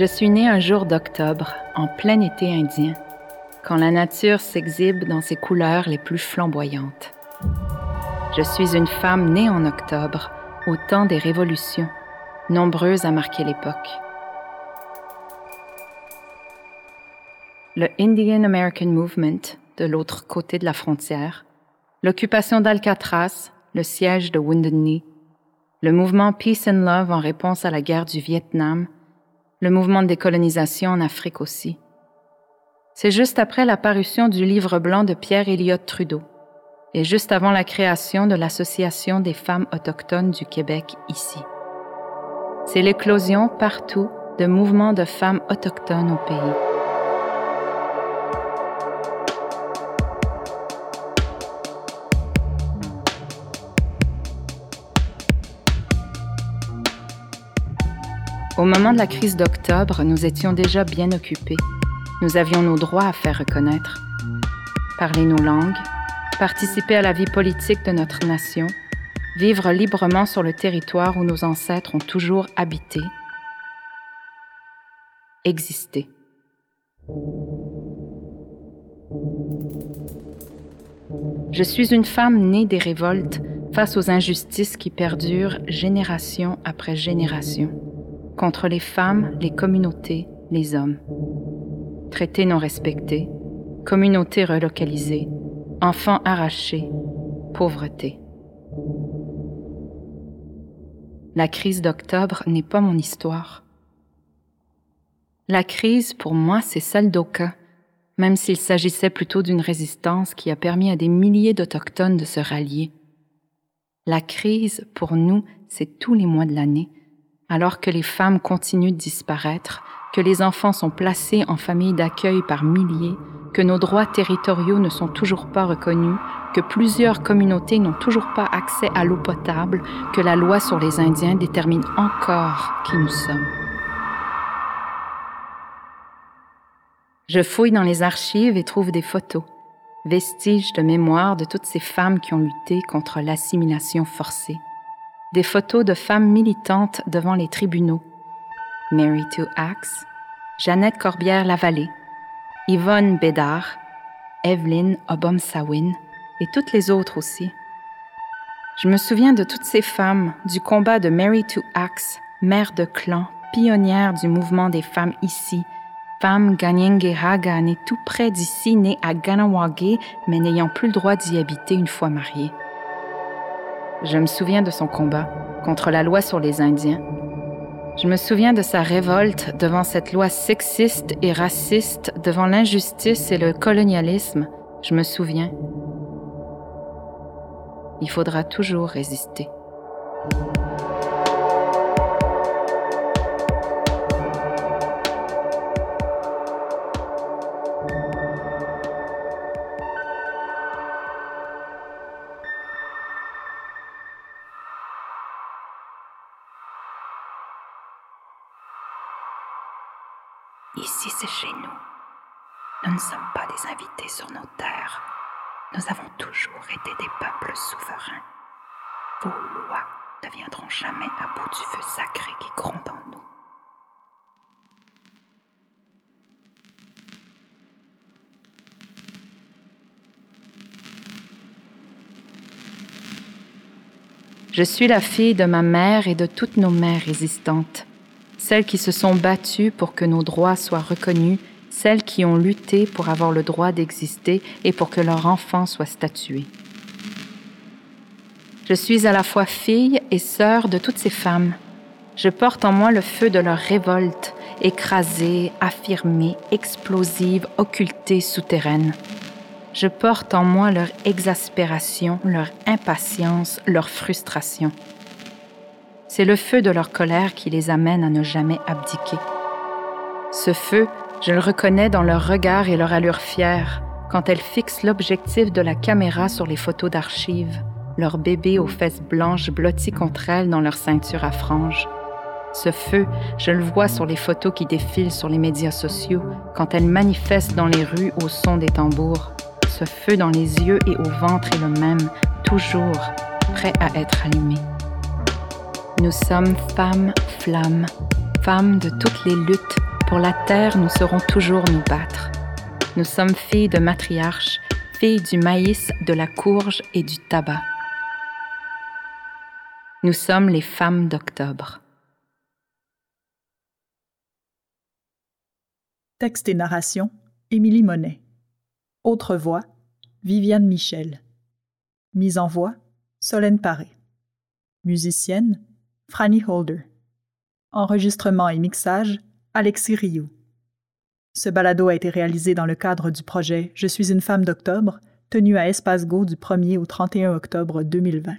Je suis née un jour d'octobre, en plein été indien, quand la nature s'exhibe dans ses couleurs les plus flamboyantes. Je suis une femme née en octobre, au temps des révolutions, nombreuses à marquer l'époque. Le Indian American Movement, de l'autre côté de la frontière, l'occupation d'Alcatraz, le siège de Wounded Knee, le mouvement Peace and Love en réponse à la guerre du Vietnam, le mouvement de décolonisation en Afrique aussi. C'est juste après la parution du livre blanc de Pierre Elliott Trudeau et juste avant la création de l'Association des femmes autochtones du Québec ici. C'est l'éclosion partout de mouvements de femmes autochtones au pays. Au moment de la crise d'octobre, nous étions déjà bien occupés. Nous avions nos droits à faire reconnaître. Parler nos langues, participer à la vie politique de notre nation, vivre librement sur le territoire où nos ancêtres ont toujours habité, exister. Je suis une femme née des révoltes face aux injustices qui perdurent génération après génération contre les femmes, les communautés, les hommes. Traités non respectés, communautés relocalisées, enfants arrachés, pauvreté. La crise d'octobre n'est pas mon histoire. La crise, pour moi, c'est celle d'Oka, même s'il s'agissait plutôt d'une résistance qui a permis à des milliers d'Autochtones de se rallier. La crise, pour nous, c'est tous les mois de l'année, alors que les femmes continuent de disparaître, que les enfants sont placés en familles d'accueil par milliers, que nos droits territoriaux ne sont toujours pas reconnus, que plusieurs communautés n'ont toujours pas accès à l'eau potable, que la loi sur les Indiens détermine encore qui nous sommes. Je fouille dans les archives et trouve des photos, vestiges de mémoire de toutes ces femmes qui ont lutté contre l'assimilation forcée des photos de femmes militantes devant les tribunaux. Mary to Axe, Jeannette Corbière-Lavallée, Yvonne Bédard, Evelyn Obom-Sawin et toutes les autres aussi. Je me souviens de toutes ces femmes, du combat de Mary to Axe, mère de clan, pionnière du mouvement des femmes ici, femme Ganyenge née tout près d'ici, née à Ganawage, mais n'ayant plus le droit d'y habiter une fois mariée. Je me souviens de son combat contre la loi sur les Indiens. Je me souviens de sa révolte devant cette loi sexiste et raciste, devant l'injustice et le colonialisme. Je me souviens. Il faudra toujours résister. Ici, c'est chez nous. Nous ne sommes pas des invités sur nos terres. Nous avons toujours été des peuples souverains. Vos lois ne viendront jamais à bout du feu sacré qui gronde en nous. Je suis la fille de ma mère et de toutes nos mères résistantes celles qui se sont battues pour que nos droits soient reconnus, celles qui ont lutté pour avoir le droit d'exister et pour que leurs enfants soient statués. Je suis à la fois fille et sœur de toutes ces femmes. Je porte en moi le feu de leur révolte, écrasée, affirmée, explosive, occultée, souterraine. Je porte en moi leur exaspération, leur impatience, leur frustration. C'est le feu de leur colère qui les amène à ne jamais abdiquer. Ce feu, je le reconnais dans leur regard et leur allure fière quand elles fixent l'objectif de la caméra sur les photos d'archives, leur bébé aux fesses blanches blotties contre elles dans leur ceinture à franges. Ce feu, je le vois sur les photos qui défilent sur les médias sociaux quand elles manifestent dans les rues au son des tambours. Ce feu dans les yeux et au ventre est le même, toujours prêt à être allumé. Nous sommes femmes, flammes, femmes de toutes les luttes, Pour la terre, nous saurons toujours nous battre. Nous sommes filles de matriarches, filles du maïs, de la courge et du tabac. Nous sommes les femmes d'octobre. Texte et narration, Émilie Monet. Autre voix, Viviane Michel. Mise en voix, Solène Paré. Musicienne, Franny Holder. Enregistrement et mixage, Alexis Rioux. Ce balado a été réalisé dans le cadre du projet Je suis une femme d'octobre, tenu à Espace Go du 1er au 31 octobre 2020.